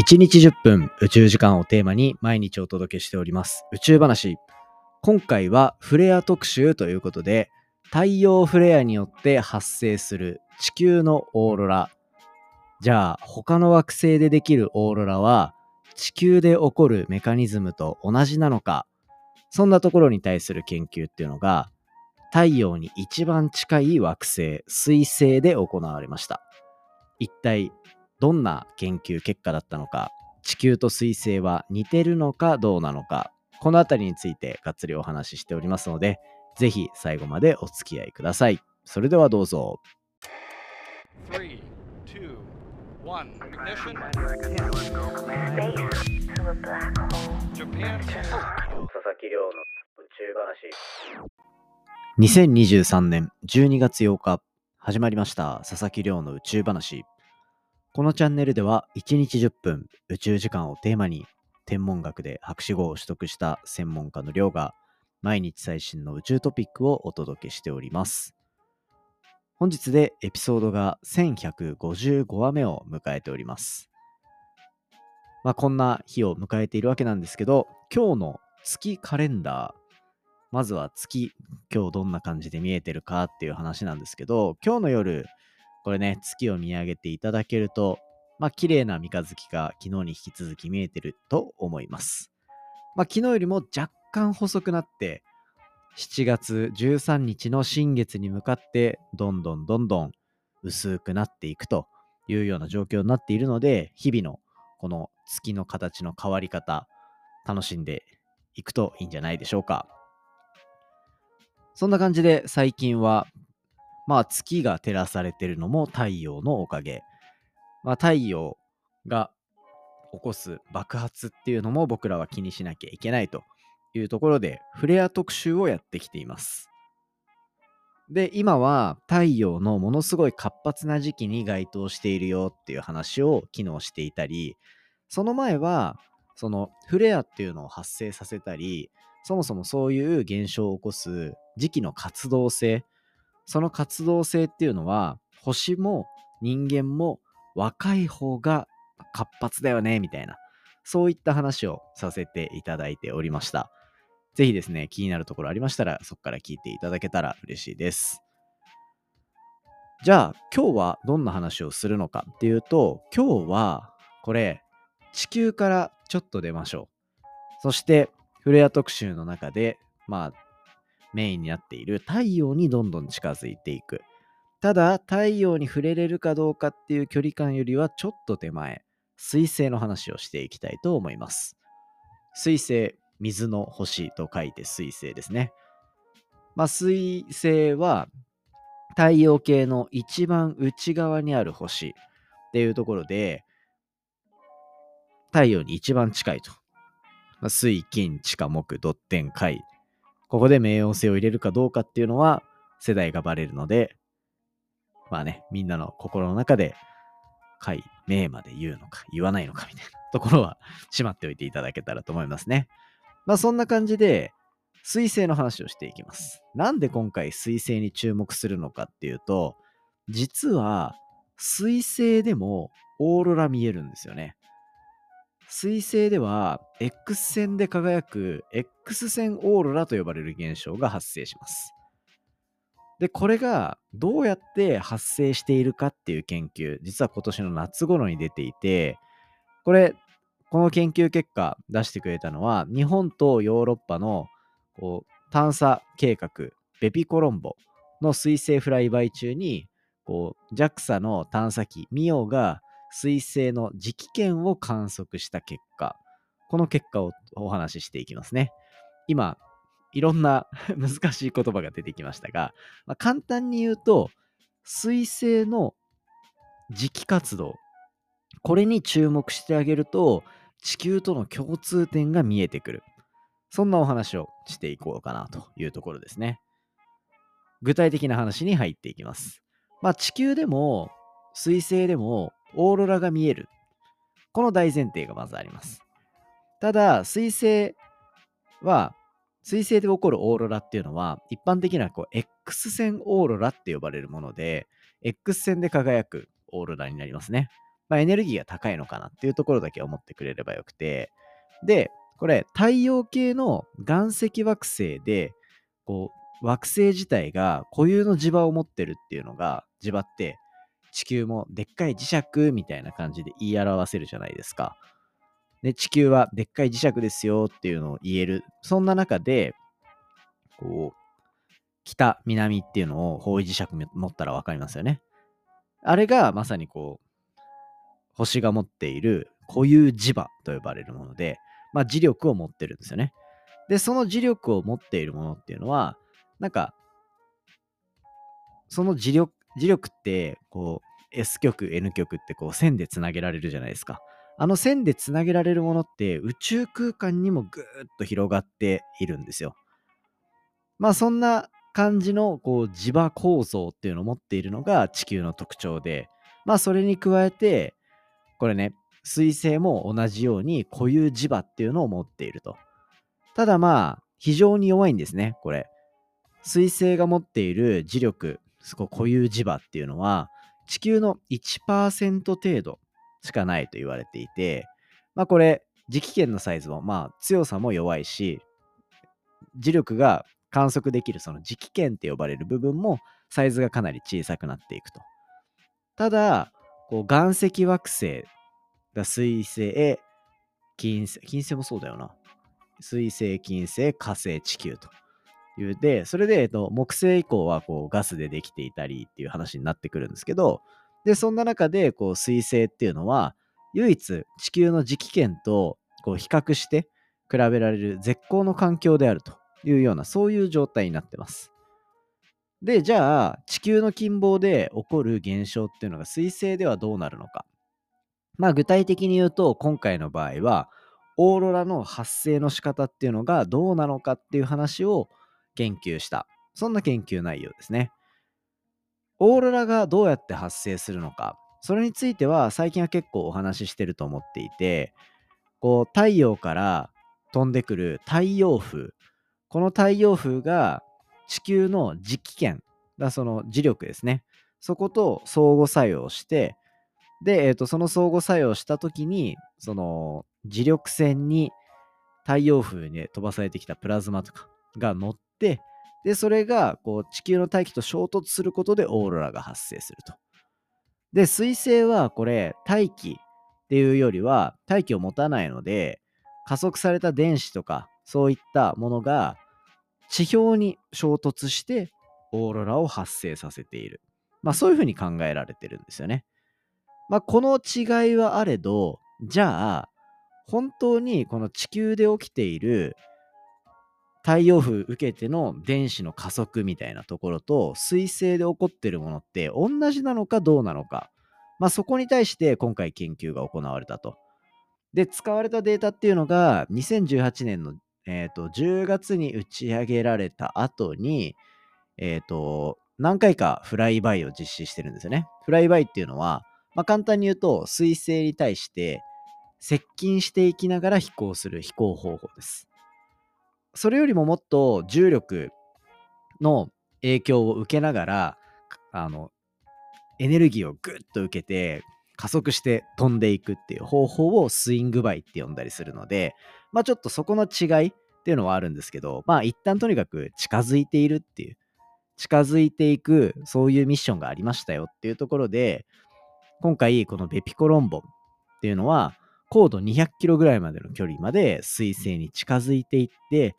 1日10分宇宙時間をテーマに毎日お届けしております宇宙話。今回はフレア特集ということで太陽フレアによって発生する地球のオーロラ。じゃあ他の惑星でできるオーロラは地球で起こるメカニズムと同じなのかそんなところに対する研究っていうのが太陽に一番近い惑星水星で行われました一体どんな研究結果だったのか地球と水星は似てるのかどうなのかこのあたりについてがっつりお話ししておりますのでぜひ最後までお付き合いください。それではどうぞ。3, 2, 1, ignition. Japan. 佐々木亮の宇宙話2023年12月8日始まりました佐々木亮の宇宙話このチャンネルでは1日10分宇宙時間をテーマに天文学で博士号を取得した専門家の亮が毎日最新の宇宙トピックをお届けしております。本日でエピソードが1155話目を迎えております。まあ、こんな日を迎えているわけなんですけど、今日の月カレンダー、まずは月、今日どんな感じで見えてるかっていう話なんですけど、今日の夜、これね、月を見上げていただけると、まあ、綺麗な三日月が昨日に引き続き見えてると思います。まあ、昨日よりも若干細くなって、7月13日の新月に向かって、どんどんどんどん薄くなっていくというような状況になっているので、日々のこの月の形の変わり方、楽しんでいくといいんじゃないでしょうか。そんな感じで最近は、まあ月が照らされてるのも太陽のおかげ。まあ太陽が起こす爆発っていうのも僕らは気にしなきゃいけないというところで、フレア特集をやってきています。で、今は太陽のものすごい活発な時期に該当しているよっていう話を機能していたり、その前は、そのフレアっていうのを発生させたり、そもそもそういう現象を起こす時期の活動性、その活動性っていうのは、星も人間も若い方が活発だよね、みたいな、そういった話をさせていただいておりました。ぜひですね、気になるところありましたら、そこから聞いていただけたら嬉しいです。じゃあ、今日はどんな話をするのかっていうと、今日は、これ、地球からちょっと出ましょう。そして、フレア特集の中で、まあ、メインになっている太陽にどんどん近づいていく。ただ、太陽に触れれるかどうかっていう距離感よりはちょっと手前、水星の話をしていきたいと思います。水星、水の星と書いて水星ですね。まあ、水星は太陽系の一番内側にある星っていうところで、太陽に一番近いと。まあ、水、金、地下、木、土天、海。ここで冥王星を入れるかどうかっていうのは世代がバレるので、まあね、みんなの心の中で、海、冥まで言うのか言わないのかみたいなところはしまっておいていただけたらと思いますね。まあそんな感じで、水星の話をしていきます。なんで今回水星に注目するのかっていうと、実は水星でもオーロラ見えるんですよね。水星では X 線で輝く X 線オーロラと呼ばれる現象が発生します。で、これがどうやって発生しているかっていう研究、実は今年の夏頃に出ていて、これ、この研究結果出してくれたのは、日本とヨーロッパのこう探査計画、ベピコロンボの水星フライバイ中に、こう JAXA の探査機ミオが水星の磁気圏を観測した結果、この結果をお話ししていきますね。今、いろんな 難しい言葉が出てきましたが、まあ、簡単に言うと、水星の磁気活動、これに注目してあげると、地球との共通点が見えてくる。そんなお話をしていこうかなというところですね。具体的な話に入っていきます。まあ地球でも水星でもオーロラが見える。この大前提がまずあります。ただ、水星は、水星で起こるオーロラっていうのは、一般的なこう X 線オーロラって呼ばれるもので、X 線で輝くオーロラになりますね。まあ、エネルギーが高いのかなっていうところだけ思ってくれればよくて、で、これ、太陽系の岩石惑星で、こう、惑星自体が固有の磁場を持ってるっていうのが、磁場って地球もでっかい磁石みたいな感じで言い表せるじゃないですか。で、地球はでっかい磁石ですよっていうのを言える。そんな中で、こう、北、南っていうのを方位磁石持ったら分かりますよね。あれがまさにこう、星が持っている固有磁場と呼ばれるもので、まあ磁力を持ってるんですよね。で、その磁力を持っているものっていうのは、なんか、その磁力、磁力って、こう、S 極、N 極ってこう線でつなげられるじゃないですか。あの線でつなげられるものって宇宙空間にもぐーっと広がっているんですよ。まあそんな感じのこう磁場構造っていうのを持っているのが地球の特徴で、まあそれに加えて、これね、水星も同じように固有磁場っていうのを持っていると。ただまあ、非常に弱いんですね、これ。水星が持っている磁力、すごい固有磁場っていうのは、地球の1%程度しかないと言われていて、まあこれ、磁気圏のサイズも、まあ強さも弱いし、磁力が観測できるその磁気圏って呼ばれる部分もサイズがかなり小さくなっていくと。ただ、こう岩石惑星が水星、金星、金星もそうだよな。水星、金星、火星、地球というで、それで、えっと、木星以降はこうガスでできていたりっていう話になってくるんですけど、で、そんな中で、こう、水星っていうのは、唯一地球の磁気圏とこう比較して比べられる絶好の環境であるというような、そういう状態になってます。で、じゃあ、地球の近傍で起こる現象っていうのが水星ではどうなるのか。まあ、具体的に言うと、今回の場合は、オーロラの発生の仕方っていうのがどうなのかっていう話を研究した。そんな研究内容ですね。オーロラがどうやって発生するのか。それについては最近は結構お話ししてると思っていて、こう太陽から飛んでくる太陽風。この太陽風が地球の磁気圏、だその磁力ですね。そこと相互作用して、で、えーと、その相互作用した時に、その磁力線に太陽風に飛ばされてきたプラズマとかが乗っ、で、それがこう地球の大気と衝突することでオーロラが発生すると。で、水星はこれ、大気っていうよりは大気を持たないので、加速された電子とかそういったものが地表に衝突してオーロラを発生させている。まあそういうふうに考えられてるんですよね。まあこの違いはあれど、じゃあ本当にこの地球で起きている太陽風受けての電子の加速みたいなところと水星で起こってるものって同じなのかどうなのか、まあ、そこに対して今回研究が行われたと。で使われたデータっていうのが2018年の、えーと、10月に打ち上げられた後に、えーと、何回かフライバイを実施してるんですよね。フライバイっていうのは、まあ、簡単に言うと水星に対して接近していきながら飛行する飛行方法です。それよりももっと重力の影響を受けながらあのエネルギーをグッと受けて加速して飛んでいくっていう方法をスイングバイって呼んだりするのでまあちょっとそこの違いっていうのはあるんですけどまあ一旦とにかく近づいているっていう近づいていくそういうミッションがありましたよっていうところで今回このベピコロンボっていうのは高度200キロぐらいまでの距離まで水星に近づいていって、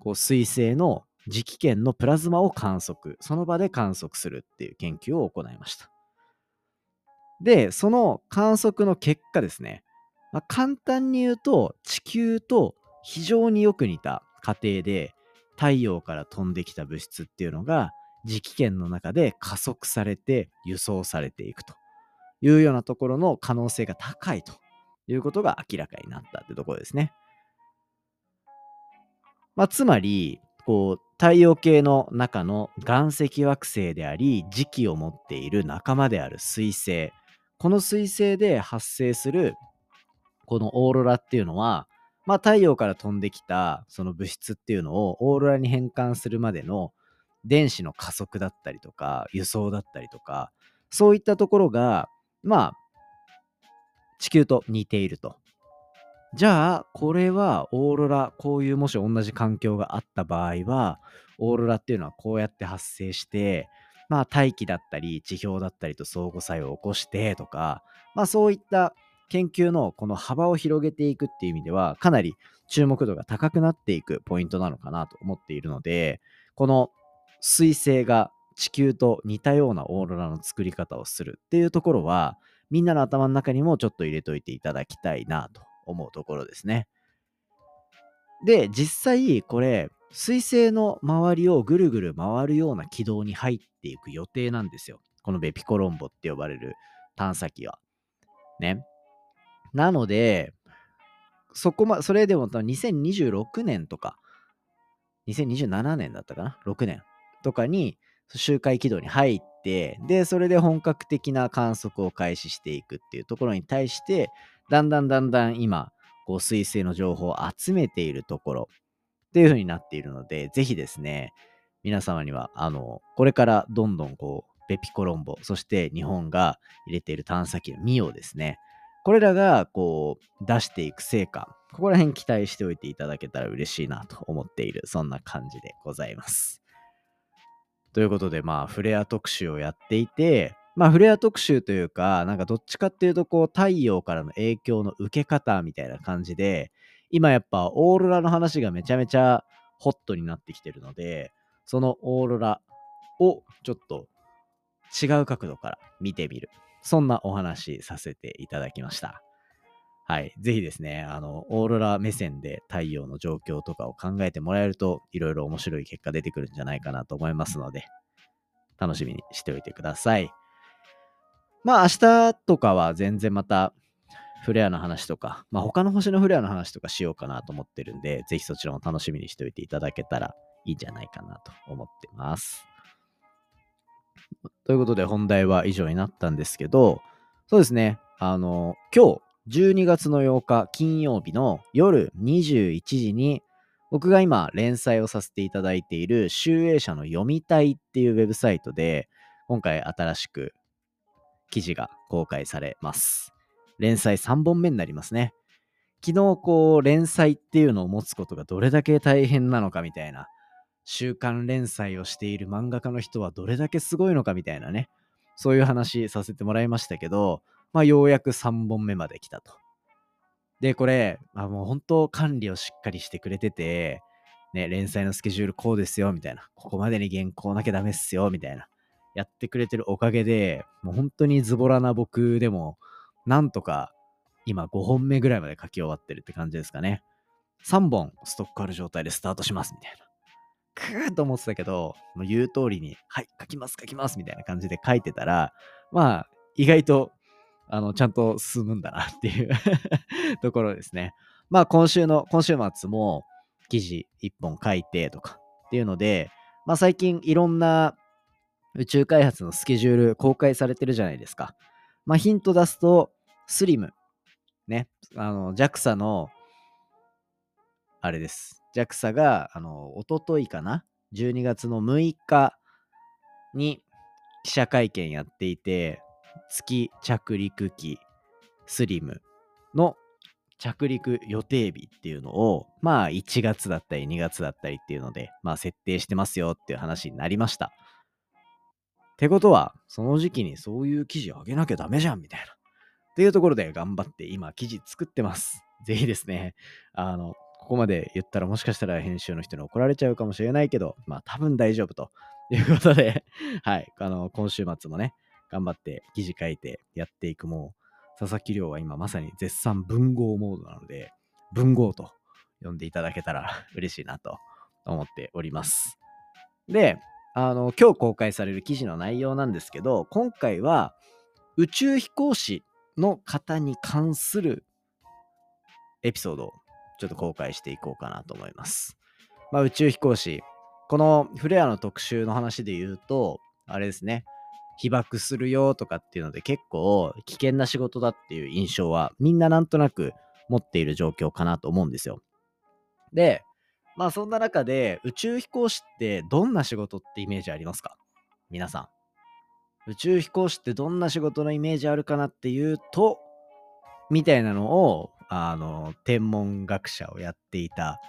こう水星の磁気圏のプラズマを観測、その場で観測するっていう研究を行いました。で、その観測の結果ですね、まあ、簡単に言うと地球と非常によく似た過程で太陽から飛んできた物質っていうのが磁気圏の中で加速されて輸送されていくというようなところの可能性が高いということが明らかになったってところですね。まあ、つまり、こう、太陽系の中の岩石惑星であり、磁気を持っている仲間である水星。この水星で発生する、このオーロラっていうのは、まあ、太陽から飛んできたその物質っていうのをオーロラに変換するまでの電子の加速だったりとか輸送だったりとかそういったところがまあ地球と似ていると。じゃあ、これはオーロラ、こういうもし同じ環境があった場合は、オーロラっていうのはこうやって発生して、まあ大気だったり地表だったりと相互作用を起こしてとか、まあそういった研究のこの幅を広げていくっていう意味では、かなり注目度が高くなっていくポイントなのかなと思っているので、この彗星が地球と似たようなオーロラの作り方をするっていうところは、みんなの頭の中にもちょっと入れといていただきたいなと思うところですね。で、実際これ、彗星の周りをぐるぐる回るような軌道に入っていく予定なんですよ。このベピコロンボって呼ばれる探査機は。ね。なので、そこま、それでも2026年とか、2027年だったかな ?6 年とかに周回軌道に入って、で、それで本格的な観測を開始していくっていうところに対して、だんだんだんだん今、こう、彗星の情報を集めているところっていう風になっているので、ぜひですね、皆様には、あの、これからどんどんこう、ベピコロンボ、そして日本が入れている探査機のミオですね。これらが、こう、出していく成果、ここら辺期待しておいていただけたら嬉しいなと思っている、そんな感じでございます。ということで、まあ、フレア特集をやっていて、まあ、フレア特集というか、なんかどっちかっていうと、こう、太陽からの影響の受け方みたいな感じで、今やっぱオーロラの話がめちゃめちゃホットになってきてるので、そのオーロラをちょっと違う角度から見てみる。そんなお話させていただきました。はい。ぜひですね、あの、オーロラ目線で太陽の状況とかを考えてもらえると、いろいろ面白い結果出てくるんじゃないかなと思いますので、楽しみにしておいてください。まあ明日とかは全然またフレアの話とか、まあ他の星のフレアの話とかしようかなと思ってるんで、ぜひそちらも楽しみにしておいていただけたらいいんじゃないかなと思ってます。ということで本題は以上になったんですけど、そうですね、あの、今日12月の8日金曜日の夜21時に僕が今連載をさせていただいている集英社の読みたいっていうウェブサイトで今回新しく記事が公開されます。連載3本目になりますね。昨日こう連載っていうのを持つことがどれだけ大変なのかみたいな週刊連載をしている漫画家の人はどれだけすごいのかみたいなねそういう話させてもらいましたけどまあようやく3本目まで来たと。でこれあもう本当管理をしっかりしてくれててね連載のスケジュールこうですよみたいなここまでに原稿なきゃダメっすよみたいなやってくれてるおかげでもう本当にズボラな僕でもなんとか今5本目ぐらいまで書き終わってるって感じですかね。3本ストックある状態でスタートしますみたいな。くーっと思ってたけど、もう言う通りに、はい、書きます書きますみたいな感じで書いてたら、まあ意外とあのちゃんと進むんだなっていう ところですね。まあ今週の、今週末も記事1本書いてとかっていうので、まあ最近いろんな宇宙開発のスケジュール公開されてるじゃないですか。まあヒント出すと、スリム。ね。あの、JAXA の、あれです。JAXA が、あの、おとといかな ?12 月の6日に記者会見やっていて、月着陸機スリムの着陸予定日っていうのを、まあ1月だったり2月だったりっていうので、まあ設定してますよっていう話になりました。ってことは、その時期にそういう記事あげなきゃダメじゃんみたいな。っていうところで頑張って今記事作ってます。ぜひですね、あの、ここまで言ったらもしかしたら編集の人に怒られちゃうかもしれないけど、まあ多分大丈夫ということで、はい、あの、今週末もね、頑張って記事書いてやっていくも、佐々木亮は今まさに絶賛文豪モードなので、文豪と呼んでいただけたら 嬉しいなと思っております。で、あの、今日公開される記事の内容なんですけど、今回は宇宙飛行士の方に関するエピソードをちょっと公開していこうかなと思います。まあ、宇宙飛行士、このフレアの特集の話で言うと、あれですね、被爆するよとかっていうので結構危険な仕事だっていう印象はみんななんとなく持っている状況かなと思うんですよ。で、まあそんな中で宇宙飛行士ってどんな仕事ってイメージありますか？皆さん。宇宙飛行士ってどんな仕事のイメージあるかなっていうと、みたいなのを、あの、天文学者をやっていた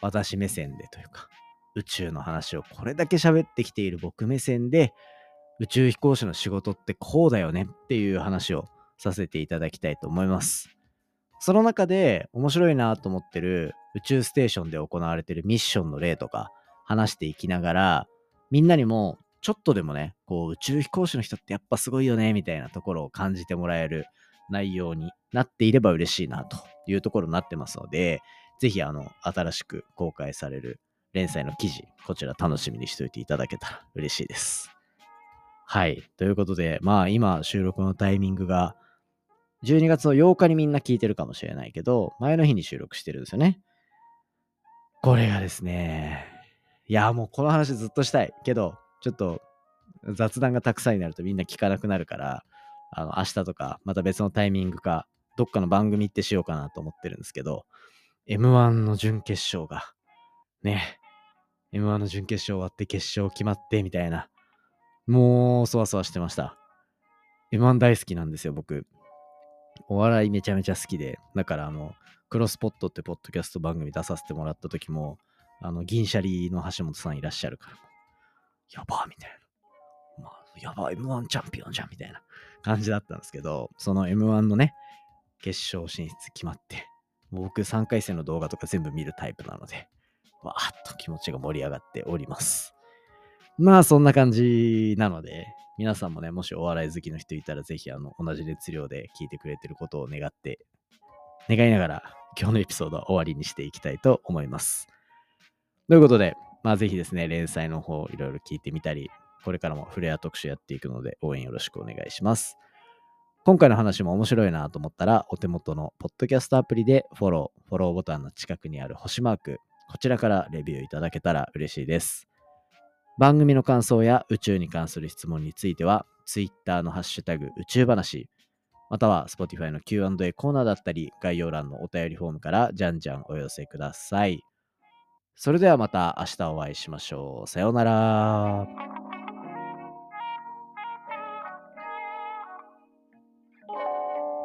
私目線でというか、宇宙の話をこれだけ喋ってきている僕目線で、宇宙飛行士の仕事ってこうだよねっていう話をさせていただきたいと思います。その中で面白いなと思ってる宇宙ステーションで行われてるミッションの例とか話していきながら、みんなにもちょっとでもね、こう宇宙飛行士の人ってやっぱすごいよねみたいなところを感じてもらえる内容になっていれば嬉しいなというところになってますので、ぜひあの、新しく公開される連載の記事、こちら楽しみにしておいていただけたら嬉しいです。はい。ということで、まあ今収録のタイミングが12月の8日にみんな聞いてるかもしれないけど、前の日に収録してるんですよね。これがですね、いや、もうこの話ずっとしたいけど、ちょっと雑談がたくさんになるとみんな聞かなくなるから、あの、明日とか、また別のタイミングか、どっかの番組ってしようかなと思ってるんですけど、M1 の準決勝が、ね、M1 の準決勝終わって決勝決まってみたいな、もうそわそわしてました。M1 大好きなんですよ、僕。お笑いめちゃめちゃ好きで、だからあの、クロスポットってポッドキャスト番組出させてもらった時も、あの、銀シャリの橋本さんいらっしゃるから、やばーみたいな。まあ、やばい、M1 チャンピオンじゃんみたいな感じだったんですけど、その M1 のね、決勝進出決まって、僕3回戦の動画とか全部見るタイプなので、わーっと気持ちが盛り上がっております。まあそんな感じなので、皆さんもね、もしお笑い好きの人いたら、ぜひあの同じ熱量で聞いてくれてることを願って、願いながら今日のエピソードは終わりにしていきたいと思います。ということで、まあぜひですね、連載の方いろいろ聞いてみたり、これからもフレア特集やっていくので応援よろしくお願いします。今回の話も面白いなと思ったら、お手元のポッドキャストアプリでフォロー、フォローボタンの近くにある星マーク、こちらからレビューいただけたら嬉しいです。番組の感想や宇宙に関する質問については、Twitter のハッシュタグ宇宙話、または Spotify の Q&A コーナーだったり、概要欄のお便りフォームからじゃんじゃんお寄せください。それではまた明日お会いしましょう。さようなら。